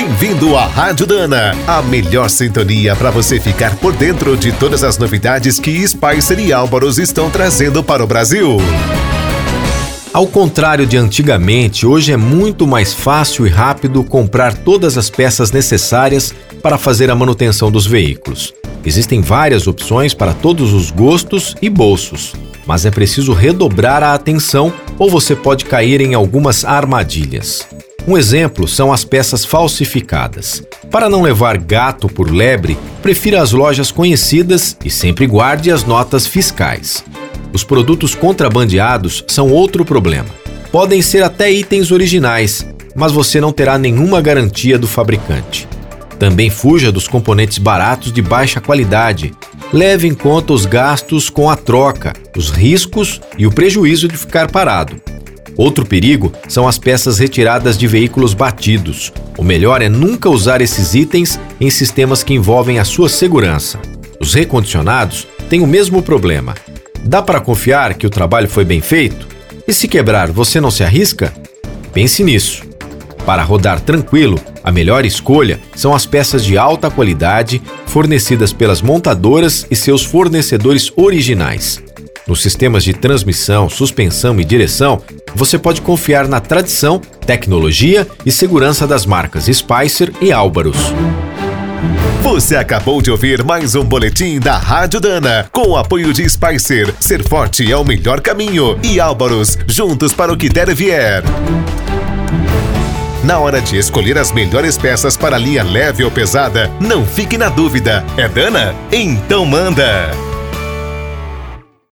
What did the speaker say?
Bem-vindo à Rádio Dana, a melhor sintonia para você ficar por dentro de todas as novidades que Spicer e Álvaros estão trazendo para o Brasil. Ao contrário de antigamente, hoje é muito mais fácil e rápido comprar todas as peças necessárias para fazer a manutenção dos veículos. Existem várias opções para todos os gostos e bolsos, mas é preciso redobrar a atenção ou você pode cair em algumas armadilhas. Um exemplo são as peças falsificadas. Para não levar gato por lebre, prefira as lojas conhecidas e sempre guarde as notas fiscais. Os produtos contrabandeados são outro problema. Podem ser até itens originais, mas você não terá nenhuma garantia do fabricante. Também fuja dos componentes baratos de baixa qualidade. Leve em conta os gastos com a troca, os riscos e o prejuízo de ficar parado. Outro perigo são as peças retiradas de veículos batidos. O melhor é nunca usar esses itens em sistemas que envolvem a sua segurança. Os recondicionados têm o mesmo problema. Dá para confiar que o trabalho foi bem feito? E se quebrar, você não se arrisca? Pense nisso. Para rodar tranquilo, a melhor escolha são as peças de alta qualidade fornecidas pelas montadoras e seus fornecedores originais. Nos sistemas de transmissão, suspensão e direção, você pode confiar na tradição, tecnologia e segurança das marcas Spicer e Álvaros. Você acabou de ouvir mais um boletim da Rádio Dana, com o apoio de Spicer. Ser forte é o melhor caminho. E Álvaros, juntos para o que der e vier. Na hora de escolher as melhores peças para linha leve ou pesada, não fique na dúvida. É Dana? Então manda!